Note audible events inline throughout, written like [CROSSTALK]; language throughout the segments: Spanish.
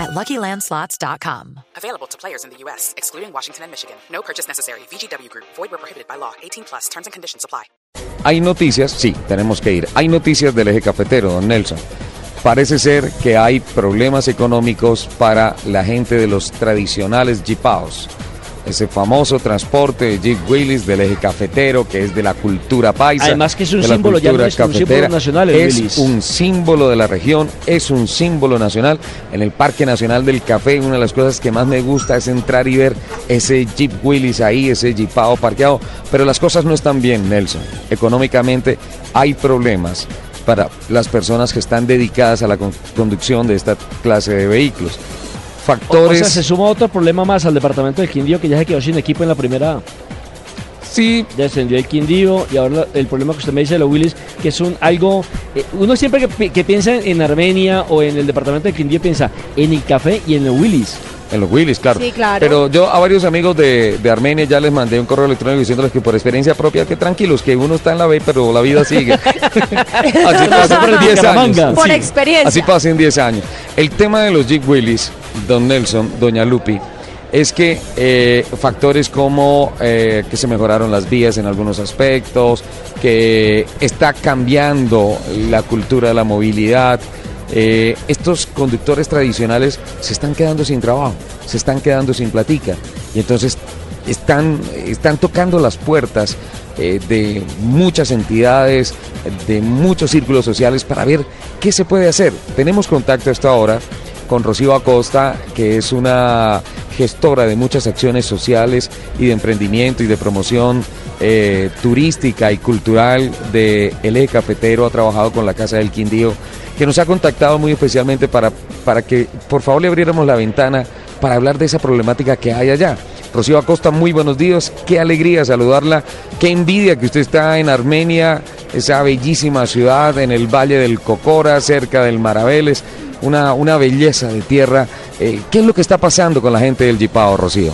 at LuckyLandSlots.com. Available to players in the U.S., excluding Washington and Michigan. No purchase necessary. VGW Group. Void where prohibited by law. 18 plus. Terms and conditions apply. Hay noticias, sí, tenemos que ir. Hay noticias del eje cafetero, don Nelson. Parece ser que hay problemas económicos para la gente de los tradicionales jipaos. Ese famoso transporte de Jeep Willis del eje cafetero, que es de la cultura paisa. Además que es un símbolo, ya no cultura es un símbolo nacional el Es un símbolo de la región, es un símbolo nacional. En el Parque Nacional del Café, una de las cosas que más me gusta es entrar y ver ese Jeep Willis ahí, ese Jeepao parqueado. Pero las cosas no están bien, Nelson. Económicamente hay problemas para las personas que están dedicadas a la con- conducción de esta clase de vehículos. O Factores. sea, se suma otro problema más al departamento del Quindío que ya se quedó sin equipo en la primera. A. Sí, Ya descendió el Quindío y ahora el problema que usted me dice de los Willis, que es un algo. eh, uno siempre que, pi- que piensa en Armenia o en el departamento del Quindío piensa en el café y en los Willis. En los Willys, claro. Sí, claro. Pero yo a varios amigos de, de Armenia ya les mandé un correo electrónico diciéndoles que por experiencia propia que tranquilos, que uno está en la B, pero la vida sigue. [LAUGHS] así pasa por el en 10 años. Por experiencia. Así pasa en 10 años. El tema de los Jeep Willys, don Nelson, doña Lupi, es que eh, factores como eh, que se mejoraron las vías en algunos aspectos, que está cambiando la cultura de la movilidad, eh, estos conductores tradicionales se están quedando sin trabajo, se están quedando sin platica y entonces están, están tocando las puertas de muchas entidades, de muchos círculos sociales para ver qué se puede hacer. Tenemos contacto hasta ahora con Rocío Acosta, que es una gestora de muchas acciones sociales y de emprendimiento y de promoción eh, turística y cultural de El Eje Cafetero, ha trabajado con la Casa del Quindío, que nos ha contactado muy especialmente para, para que por favor le abriéramos la ventana para hablar de esa problemática que hay allá. Rocío Acosta, muy buenos días, qué alegría saludarla, qué envidia que usted está en Armenia, esa bellísima ciudad en el Valle del Cocora, cerca del Maraveles, una, una belleza de tierra. Eh, ¿Qué es lo que está pasando con la gente del Jipao, Rocío?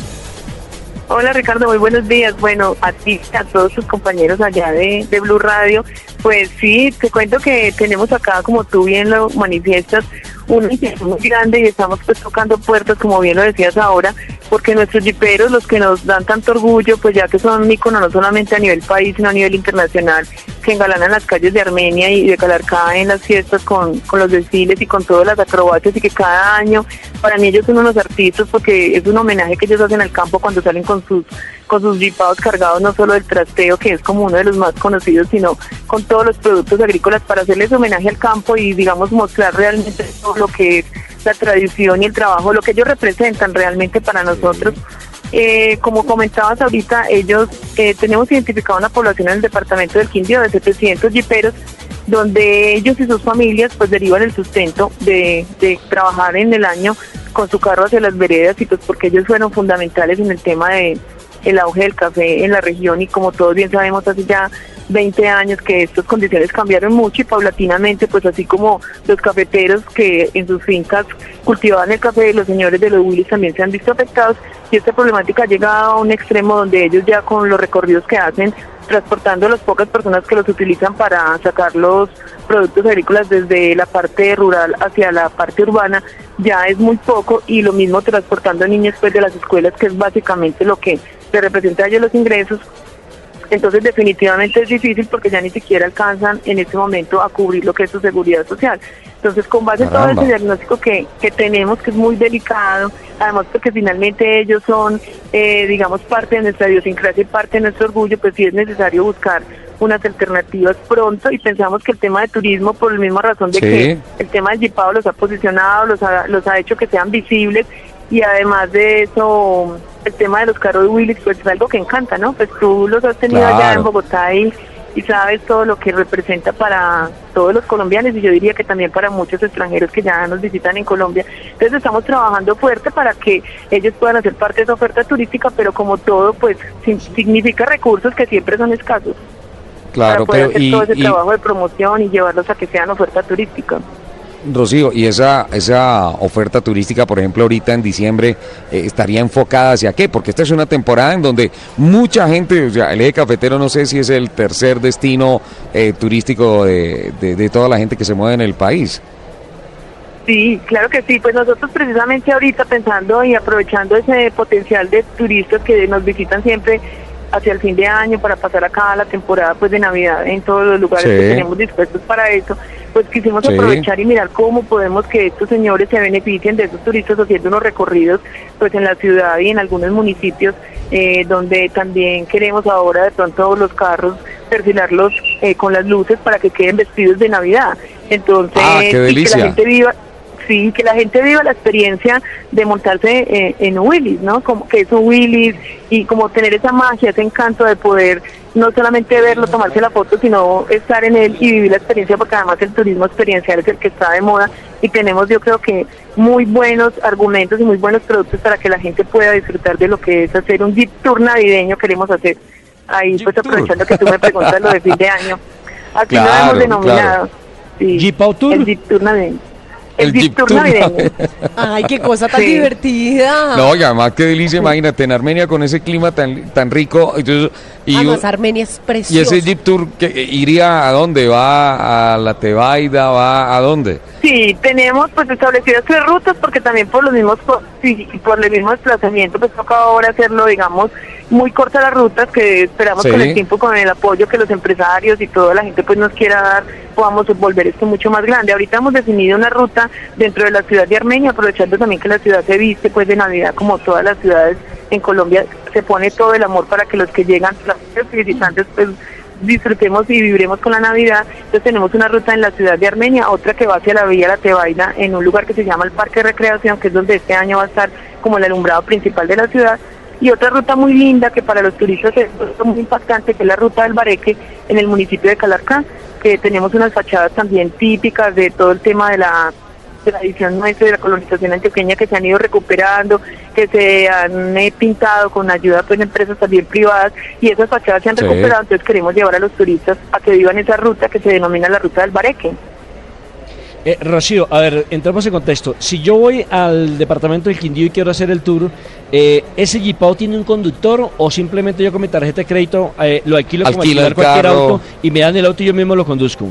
Hola Ricardo, muy buenos días. Bueno, a ti, a todos tus compañeros allá de, de Blue Radio. Pues sí, te cuento que tenemos acá, como tú bien lo manifiestas, una inquietud muy grande y estamos pues tocando puertas, como bien lo decías ahora, porque nuestros jiperos, los que nos dan tanto orgullo, pues ya que son un ícono no solamente a nivel país, sino a nivel internacional, que engalanan las calles de Armenia y de Calarcá en las fiestas con, con los desfiles y con todas las acrobacias y que cada año, para mí ellos son unos artistas porque es un homenaje que ellos hacen al campo cuando salen con sus con sus jipados cargados no solo del trasteo, que es como uno de los más conocidos, sino con todos los productos agrícolas para hacerles homenaje al campo y, digamos, mostrar realmente todo lo que es la tradición y el trabajo, lo que ellos representan realmente para nosotros. Eh, como comentabas ahorita, ellos eh, tenemos identificado una población en el departamento del Quindío de 700 jiperos, donde ellos y sus familias pues derivan el sustento de, de trabajar en el año con su carro hacia las veredas y pues porque ellos fueron fundamentales en el tema de el auge del café en la región y como todos bien sabemos hace ya 20 años que estas condiciones cambiaron mucho y paulatinamente pues así como los cafeteros que en sus fincas cultivaban el café, los señores de los Willis también se han visto afectados y esta problemática ha llegado a un extremo donde ellos ya con los recorridos que hacen transportando a las pocas personas que los utilizan para sacar los productos agrícolas desde la parte rural hacia la parte urbana ya es muy poco y lo mismo transportando niños pues de las escuelas que es básicamente lo que le representa a ellos los ingresos entonces definitivamente es difícil porque ya ni siquiera alcanzan en este momento a cubrir lo que es su seguridad social. Entonces con base en todo Caramba. ese diagnóstico que, que tenemos, que es muy delicado, además porque finalmente ellos son, eh, digamos, parte de nuestra idiosincrasia y parte de nuestro orgullo, pues sí es necesario buscar unas alternativas pronto y pensamos que el tema de turismo, por la misma razón de Sí. que el tema del Jipao los ha posicionado, los ha, los ha hecho que sean visibles y además de eso, el tema de los carros de Willis, pues es algo que encanta, ¿no? Pues tú los has tenido allá en Bogotá y, y sabes todo lo que representa para todos los colombianos y yo diría que también para muchos extranjeros que ya nos visitan en Colombia. Entonces estamos trabajando fuerte para que ellos puedan hacer parte de esa oferta turística, pero como todo, pues significa recursos que siempre son escasos. Claro, para poder pero hacer y- todo ese y- trabajo de promoción y llevarlos a que sean oferta turística. Rocío, y esa, esa oferta turística, por ejemplo, ahorita en diciembre, eh, estaría enfocada hacia qué? Porque esta es una temporada en donde mucha gente, o sea, el eje cafetero no sé si es el tercer destino eh, turístico de, de- de toda la gente que se mueve en el país. Sí, claro que sí. Pues nosotros precisamente ahorita pensando y aprovechando ese potencial de turistas que nos visitan siempre hacia el fin de año para pasar acá la temporada pues de Navidad en todos los lugares Sí. que tenemos dispuestos para eso, pues quisimos Sí. aprovechar y mirar cómo podemos que estos señores se beneficien de esos turistas haciendo unos recorridos pues en la ciudad y en algunos municipios eh, donde también queremos ahora de pronto los carros perfilarlos eh, con las luces para que queden vestidos de Navidad. Entonces, Ah, y que la gente viva Sí, que la gente viva la experiencia de montarse eh, en un Willis, ¿no? Como que es un Willis y como tener esa magia, ese encanto de poder no solamente verlo, tomarse la foto, sino estar en él y vivir la experiencia, porque además el turismo experiencial es el que está de moda y tenemos yo creo que muy buenos argumentos y muy buenos productos para que la gente pueda disfrutar de lo que es hacer un Jeep Tour navideño, queremos hacer. Ahí Jeep pues Tour. aprovechando que tú me preguntas lo de fin de año. Así lo Claro, hemos denominado. claro. Sí, Jeep Out Tour. El Jeep Tour navideño. El Jeep Tour navideño. Ay, qué cosa tan Sí. divertida. No, y además qué delicia, imagínate, en Armenia con ese clima tan, tan rico. Entonces, y, Además, Armenia es y precioso. ese Jeep Tour que iría a dónde? ¿Va a la Tebaida? ¿Va a dónde? Sí, tenemos pues establecidas tres rutas porque también por los mismos co- sí, y por el mismo desplazamiento pues toca ahora hacerlo digamos muy cortas las rutas que esperamos Sí. con el tiempo con el apoyo que los empresarios y toda la gente pues nos quiera dar podamos volver esto mucho más grande. Ahorita hemos definido una ruta dentro de la ciudad de Armenia aprovechando también que la ciudad se viste pues de Navidad como todas las ciudades en Colombia se pone todo el amor para que los que llegan los visitantes pues disfrutemos y viviremos con la Navidad. Entonces tenemos una ruta en la ciudad de Armenia, otra que va hacia la Villa La Tebaida, en un lugar que se llama el Parque de Recreación, que es donde este año va a estar como el alumbrado principal de la ciudad. Y otra ruta muy linda que para los turistas es muy impactante, que es la ruta del Bareque en el municipio de Calarcá, que tenemos unas fachadas también típicas de todo el tema de la tradición nuestra de la colonización antioqueña que se han ido recuperando, que se han eh, pintado con ayuda pues, de empresas también privadas y esas fachadas se han Sí. recuperado, entonces queremos llevar a los turistas a que vivan esa ruta que se denomina la ruta del Bareque. Eh, Rocío, a ver, entramos en contexto. Si yo voy al departamento del Quindío y quiero hacer el tour, eh, ¿ese Jeepao tiene un conductor o simplemente yo con mi tarjeta de crédito eh, lo alquilo como Alquila alquilar cualquier auto y me dan el auto y yo mismo lo conduzco?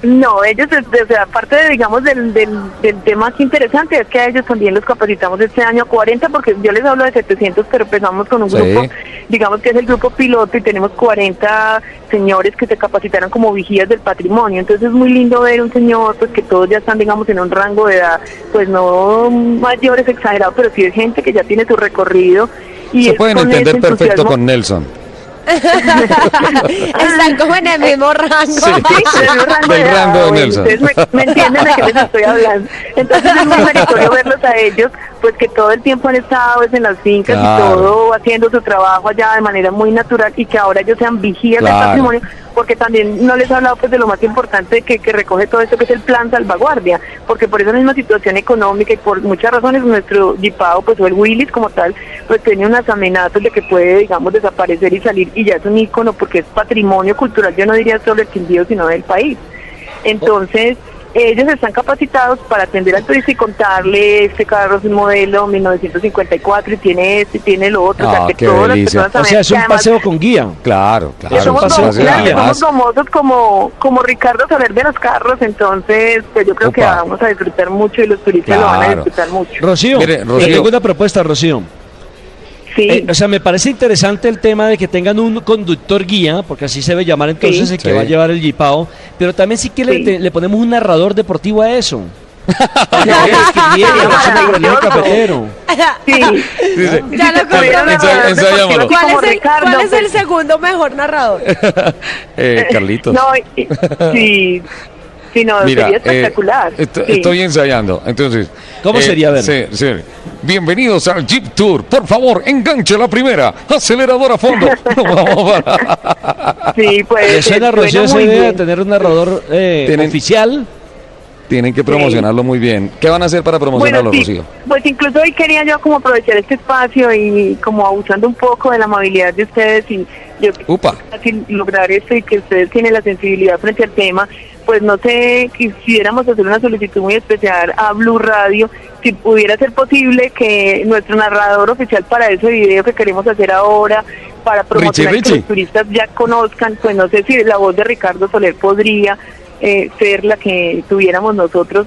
No, ellos, o sea, aparte de, digamos, del, del, del tema que interesante, es que a ellos también los capacitamos este año a 40, porque yo les hablo de 700, pero empezamos con un Sí. grupo, digamos que es el grupo piloto, y tenemos 40 señores que se capacitaron como vigías del patrimonio. Entonces es muy lindo ver un señor, pues que todos ya están, digamos, en un rango de edad, pues no mayores exagerados, pero sí es gente que ya tiene su recorrido. Y Se pueden entender perfecto con Nelson. [LAUGHS] Están como en el mismo rango. Sí, [LAUGHS] del mismo rango Del de rango de Nelson. Ustedes me, me entienden de qué les estoy hablando. Entonces es muy meritorio verlos a ellos, pues que todo el tiempo han estado pues, en las fincas Claro. y todo haciendo su trabajo allá de manera muy natural y que ahora ellos sean vigías Claro. del patrimonio, porque también no les he hablado pues de lo más importante que, que recoge todo esto que es el plan salvaguardia, porque por esa misma situación económica y por muchas razones nuestro Jipao pues o el Willis como tal pues tiene unas amenazas de que puede digamos desaparecer y salir y ya es un ícono porque es patrimonio cultural, yo no diría solo el Quindío sino del país. Entonces, ellos están capacitados para atender al turista y contarle este carro es un modelo 1954 y tiene este y tiene lo otro, o sea Ah, que qué todas las personas O sea, es un además paseo con guía. Claro, claro. somos, paseo con guía. somos gomosos como, como Ricardo Saber de los carros, entonces pues yo creo que vamos a disfrutar mucho y los turistas lo van a disfrutar mucho. Rocío, Mire, eh, Rocío. tengo una propuesta, Rocío. Sí, Eh, o sea, me parece interesante el tema de que tengan un conductor guía, porque así se debe llamar entonces Sí. el que Sí. va a llevar el Jipao, pero también sí que le, Sí. te- le ponemos un narrador deportivo a eso. [LAUGHS] ¿Cuál es, el, pues. segundo mejor narrador? eh, Carlitos. No, sí, sí, no, Mira, sería eh, espectacular. est- sí. estoy ensayando. Entonces, ¿Cómo sería? A ver. sí, sí. Bienvenidos al Jeep Tour. Por favor, enganche la primera. Acelerador a fondo. [LAUGHS] No, vamos para- Sí, pues. ¿Le suena, suena Rocío, esa muy idea de bien. tener un narrador eh, Tienen- oficial? Tienen que promocionarlo muy bien. ¿Qué van a hacer para promocionarlo, Bueno, sí, Rocío? Pues incluso hoy quería yo como aprovechar este espacio y como abusando un poco de la amabilidad de ustedes y yo Upa. fácil lograr esto y que ustedes tienen la sensibilidad frente al tema, pues no sé, quisiéramos hacer una solicitud muy especial a Blue Radio, si pudiera ser posible que nuestro narrador oficial para ese video que queremos hacer ahora, para promocionar Richie, que Richie. los turistas ya conozcan, pues no sé si la voz de Ricardo Soler podría eh, ser la que tuviéramos nosotros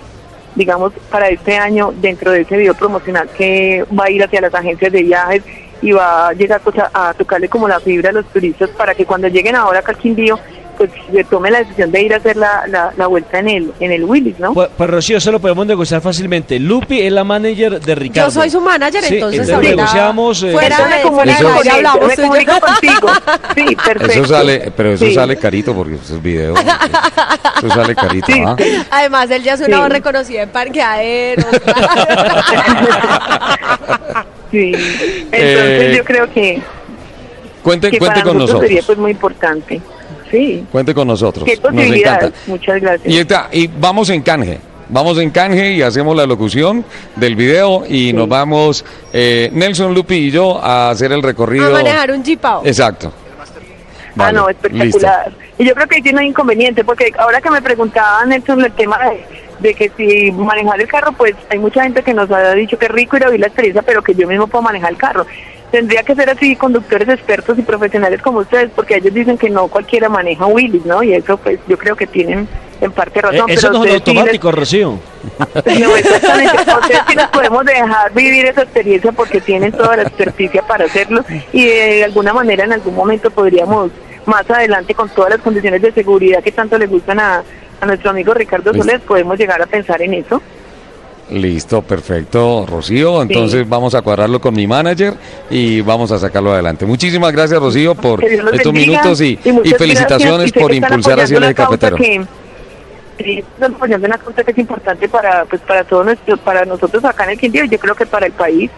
digamos, para este año dentro de ese video promocional que va a ir hacia las agencias de viajes y va a llegar pues, a, a tocarle como la fibra a los turistas para que cuando lleguen ahora acá al Quindío, pues se tome la decisión de ir a hacer la, la, la vuelta en el, en el Willis, ¿no? Pues, pues, Rocío, eso lo podemos negociar fácilmente. Lupi es la manager de Ricardo. Yo soy su manager, Sí, entonces entonces negociamos, eh, fuera de, fuera Eso- hablamos me comunico contigo. Sí, [LAUGHS] perfecto. Eso sale, pero eso Sí. sale carito porque eso es video. Eso sale carito, Sí, ¿ah? Además, él ya es una Sí. voz reconocida en parqueaderos. [LAUGHS] Sí. Entonces Eh, yo creo que, Cuente, que cuente para con nosotros sería pues muy importante. Sí. Cuente con nosotros. Qué Nos encanta. Muchas gracias. Y, está, y vamos en canje. Vamos en canje y hacemos la locución del video y nos vamos eh, Nelson, Lupi y yo a hacer el recorrido. a manejar un jeepao. Exacto. ah, no, espectacular. Y yo creo que ahí tiene un inconveniente, porque ahora que me preguntaba Nelson el tema de, de que si manejar el carro, pues hay mucha gente que nos ha dicho que es rico ir a vivir la experiencia, pero que yo mismo puedo manejar el carro. Tendría que ser así conductores expertos y profesionales como ustedes, porque ellos dicen que no cualquiera maneja Willys, ¿no? Y eso, pues yo creo que tienen en parte Eh, razón. eso pero no es ustedes sí les- automático, Rocío. [LAUGHS] No, exactamente. [LAUGHS] Ustedes sí les podemos dejar vivir esa experiencia porque tienen toda la experticia para hacerlo y de alguna manera en algún momento podríamos más adelante con todas las condiciones de seguridad que tanto le gustan a, a nuestro amigo Ricardo Listo. Soler podemos llegar a pensar en eso. Listo, perfecto, Rocío. Entonces Sí. vamos a cuadrarlo con mi manager y vamos a sacarlo adelante. Muchísimas gracias, Rocío, por estos bendiga minutos y, felicitaciones por impulsar así el eje cafetero. que- apoyando una causa que es importante para pues para todos nuestro, para nosotros acá en el Quindío y yo creo que para el país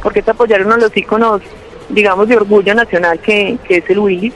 porque es apoyar uno de los íconos digamos de orgullo nacional que, que es el Willis